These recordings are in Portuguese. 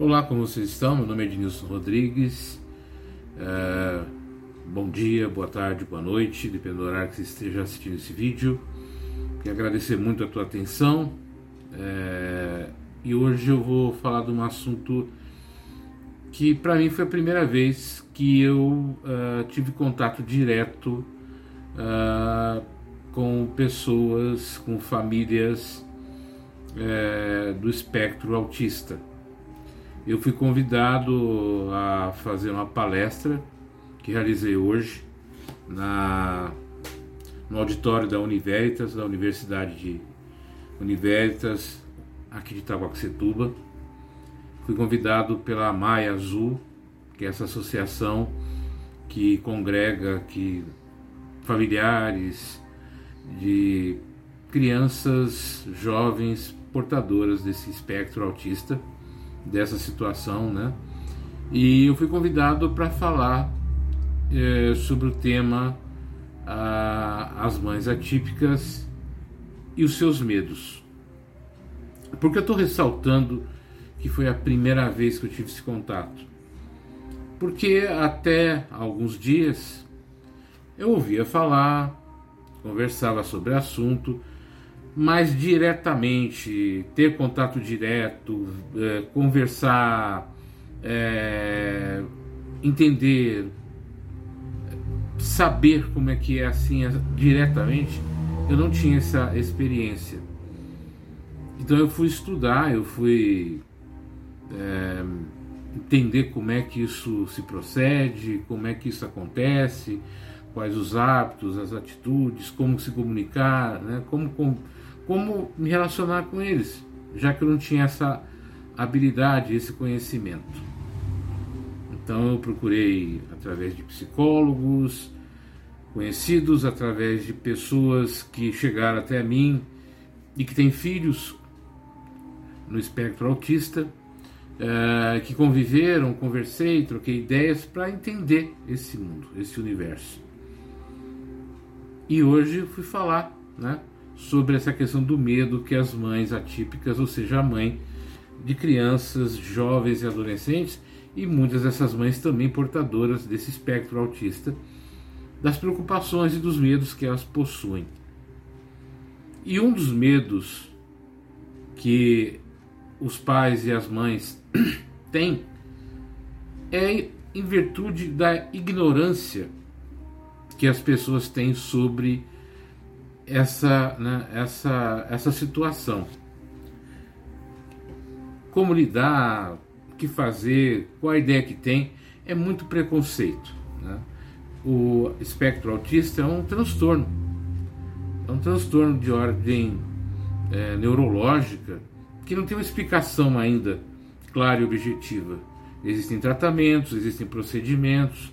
Olá, como vocês estão? Meu nome é Ednilson Rodrigues. É, bom dia, boa tarde, boa noite, dependendo do horário que você esteja assistindo esse vídeo. Quero agradecer muito a tua atenção. É, e hoje eu vou falar de um assunto que para mim foi a primeira vez que eu uh, tive contato direto uh, com pessoas, com famílias uh, do espectro autista eu fui convidado a fazer uma palestra que realizei hoje na, no auditório da Univeritas, da Universidade de Univeritas, aqui de Itaguaquecetuba. Fui convidado pela Maia Azul, que é essa associação que congrega que familiares de crianças jovens portadoras desse espectro autista dessa situação, né? E eu fui convidado para falar é, sobre o tema a, as mães atípicas e os seus medos. Porque eu estou ressaltando que foi a primeira vez que eu tive esse contato. Porque até alguns dias eu ouvia falar, conversava sobre assunto, mais diretamente, ter contato direto, é, conversar, é, entender, saber como é que é assim diretamente, eu não tinha essa experiência. Então eu fui estudar, eu fui é, entender como é que isso se procede, como é que isso acontece, quais os hábitos, as atitudes, como se comunicar, né? como, como como me relacionar com eles, já que eu não tinha essa habilidade, esse conhecimento. Então eu procurei através de psicólogos, conhecidos, através de pessoas que chegaram até mim e que têm filhos no espectro autista, uh, que conviveram, conversei, troquei ideias para entender esse mundo, esse universo. E hoje fui falar, né? sobre essa questão do medo que as mães atípicas, ou seja, a mãe de crianças, jovens e adolescentes, e muitas dessas mães também portadoras desse espectro autista, das preocupações e dos medos que elas possuem. E um dos medos que os pais e as mães têm é em virtude da ignorância que as pessoas têm sobre essa, né, essa, essa situação. Como lidar, o que fazer, qual a ideia que tem, é muito preconceito. Né? O espectro autista é um transtorno, é um transtorno de ordem é, neurológica que não tem uma explicação ainda clara e objetiva. Existem tratamentos, existem procedimentos.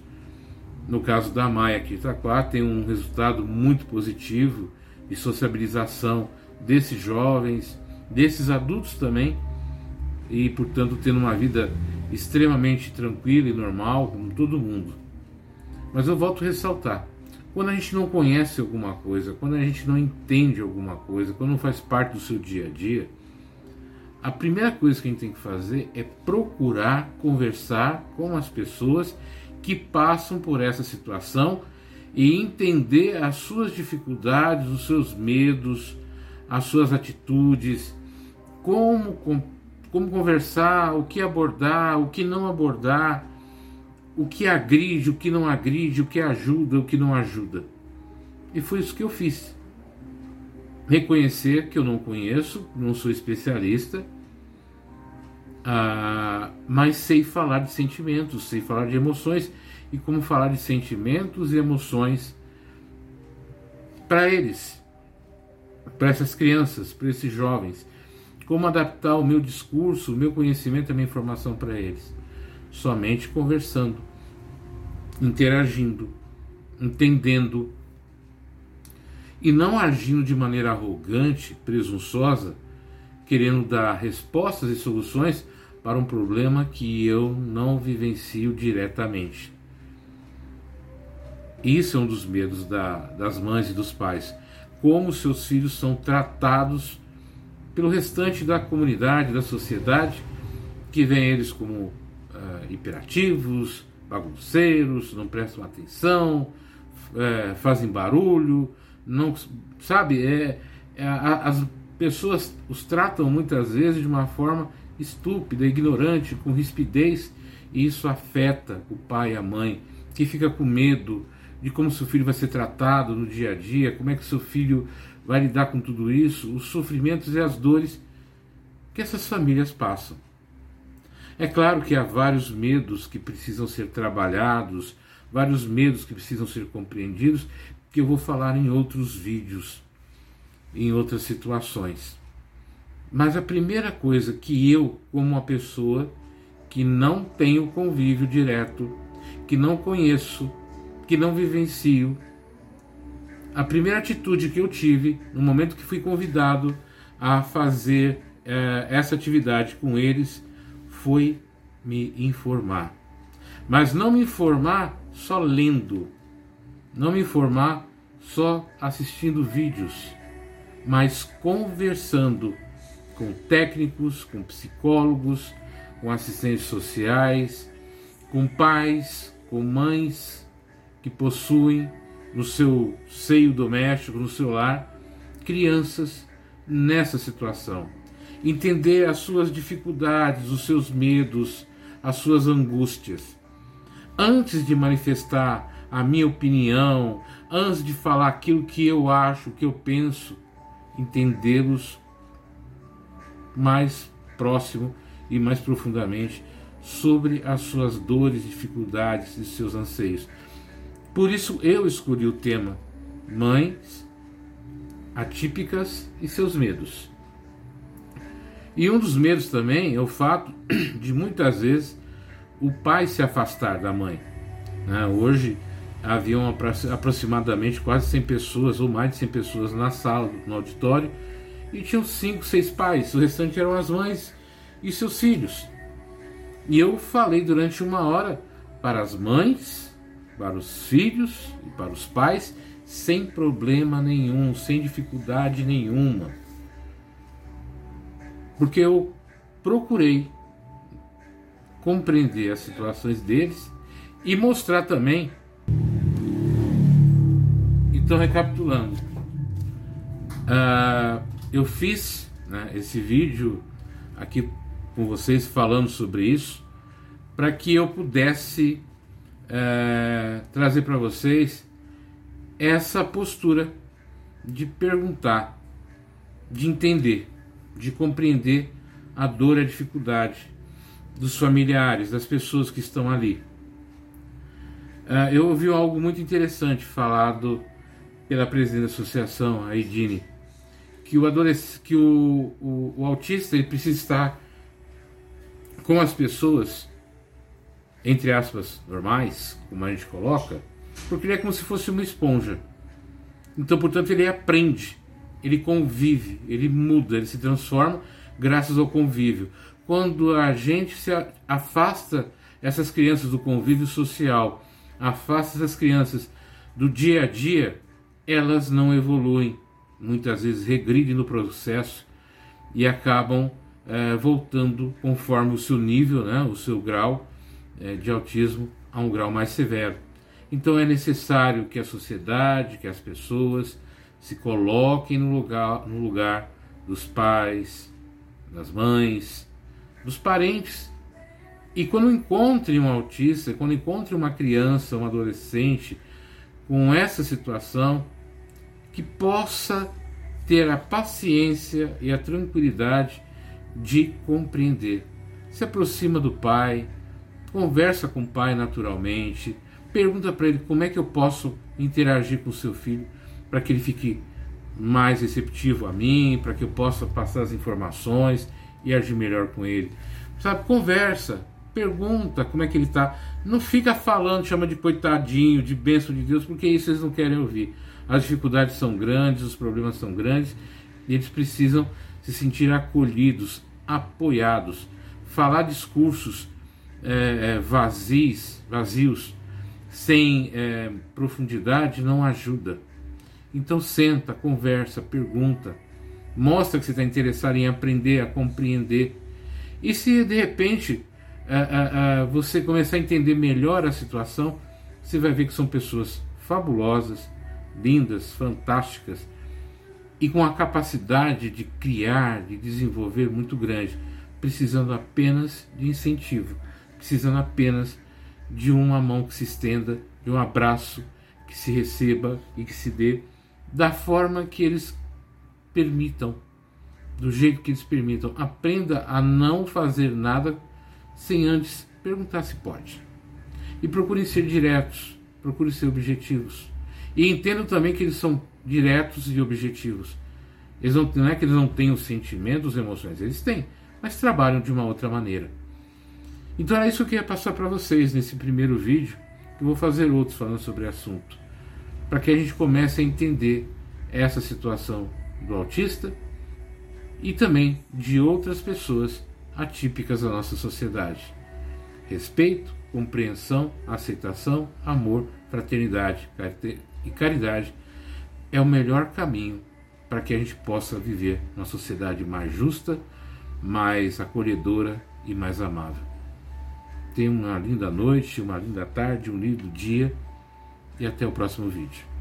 No caso da Maia aqui Itaquá, tem um resultado muito positivo de sociabilização desses jovens, desses adultos também, e portanto tendo uma vida extremamente tranquila e normal, como todo mundo. Mas eu volto a ressaltar: quando a gente não conhece alguma coisa, quando a gente não entende alguma coisa, quando não faz parte do seu dia a dia, a primeira coisa que a gente tem que fazer é procurar conversar com as pessoas que passam por essa situação e entender as suas dificuldades, os seus medos, as suas atitudes, como, como conversar, o que abordar, o que não abordar, o que agride, o que não agride, o que ajuda, o que não ajuda. E foi isso que eu fiz. Reconhecer que eu não conheço, não sou especialista, ah, mas sei falar de sentimentos, sei falar de emoções e como falar de sentimentos e emoções para eles, para essas crianças, para esses jovens. Como adaptar o meu discurso, o meu conhecimento, a minha informação para eles? Somente conversando, interagindo, entendendo e não agindo de maneira arrogante, presunçosa, querendo dar respostas e soluções para um problema que eu não vivencio diretamente. Isso é um dos medos da, das mães e dos pais. Como seus filhos são tratados pelo restante da comunidade, da sociedade, que veem eles como uh, hiperativos, bagunceiros, não prestam atenção, é, fazem barulho, não sabe? É, é, as pessoas os tratam muitas vezes de uma forma estúpida, ignorante, com rispidez, e isso afeta o pai e a mãe, que fica com medo de como seu filho vai ser tratado no dia a dia, como é que seu filho vai lidar com tudo isso, os sofrimentos e as dores que essas famílias passam. É claro que há vários medos que precisam ser trabalhados, vários medos que precisam ser compreendidos, que eu vou falar em outros vídeos, em outras situações. Mas a primeira coisa que eu, como uma pessoa que não tenho convívio direto, que não conheço, que não vivencio, a primeira atitude que eu tive no momento que fui convidado a fazer eh, essa atividade com eles foi me informar. Mas não me informar só lendo, não me informar só assistindo vídeos, mas conversando com técnicos, com psicólogos, com assistentes sociais, com pais, com mães que possuem no seu seio doméstico, no seu lar, crianças nessa situação entender as suas dificuldades, os seus medos, as suas angústias. Antes de manifestar a minha opinião, antes de falar aquilo que eu acho, que eu penso, entendê-los mais próximo e mais profundamente sobre as suas dores, dificuldades e seus anseios. Por isso eu escolhi o tema Mães atípicas e seus medos. E um dos medos também é o fato de muitas vezes o pai se afastar da mãe. Né? Hoje haviam aproximadamente quase 100 pessoas ou mais de 100 pessoas na sala, no auditório, e tinham 5, 6 pais. O restante eram as mães e seus filhos. E eu falei durante uma hora para as mães, para os filhos e para os pais, sem problema nenhum, sem dificuldade nenhuma porque eu procurei compreender as situações deles e mostrar também. Então, recapitulando, uh, eu fiz né, esse vídeo aqui com vocês falando sobre isso para que eu pudesse uh, trazer para vocês essa postura de perguntar, de entender de compreender a dor e a dificuldade dos familiares, das pessoas que estão ali. Uh, eu ouvi algo muito interessante falado pela presidente da associação, a Edine, que o, que o, o, o autista ele precisa estar com as pessoas, entre aspas, normais, como a gente coloca, porque ele é como se fosse uma esponja. Então, portanto, ele aprende ele convive, ele muda, ele se transforma graças ao convívio. Quando a gente se afasta essas crianças do convívio social, afasta essas crianças do dia a dia, elas não evoluem, muitas vezes regridem no processo e acabam é, voltando conforme o seu nível, né, o seu grau é, de autismo a um grau mais severo. Então é necessário que a sociedade, que as pessoas se coloquem no lugar, no lugar dos pais, das mães, dos parentes. E quando encontre um autista, quando encontre uma criança, um adolescente com essa situação, que possa ter a paciência e a tranquilidade de compreender. Se aproxima do pai, conversa com o pai naturalmente, pergunta para ele como é que eu posso interagir com o seu filho para que ele fique mais receptivo a mim, para que eu possa passar as informações e agir melhor com ele. Sabe, conversa, pergunta como é que ele está. Não fica falando, chama de coitadinho, de bênção de Deus, porque isso eles não querem ouvir. As dificuldades são grandes, os problemas são grandes e eles precisam se sentir acolhidos, apoiados. Falar discursos é, vazios, vazios, sem é, profundidade, não ajuda. Então senta, conversa, pergunta, mostra que você está interessado em aprender a compreender E se de repente uh, uh, você começar a entender melhor a situação, você vai ver que são pessoas fabulosas, lindas, fantásticas e com a capacidade de criar, de desenvolver muito grande, precisando apenas de incentivo, precisando apenas de uma mão que se estenda, de um abraço que se receba e que se dê da forma que eles permitam, do jeito que eles permitam. Aprenda a não fazer nada sem antes perguntar se pode. E procure ser diretos, procure ser objetivos. E entendo também que eles são diretos e objetivos. Eles não, não é que eles não tenham sentimentos, emoções, eles têm, mas trabalham de uma outra maneira. Então era isso que eu queria passar para vocês nesse primeiro vídeo, eu vou fazer outros falando sobre o assunto, para que a gente comece a entender essa situação do autista e também de outras pessoas atípicas da nossa sociedade. Respeito, compreensão, aceitação, amor, fraternidade e caridade é o melhor caminho para que a gente possa viver uma sociedade mais justa, mais acolhedora e mais amável. Tenha uma linda noite, uma linda tarde, um lindo dia e até o próximo vídeo.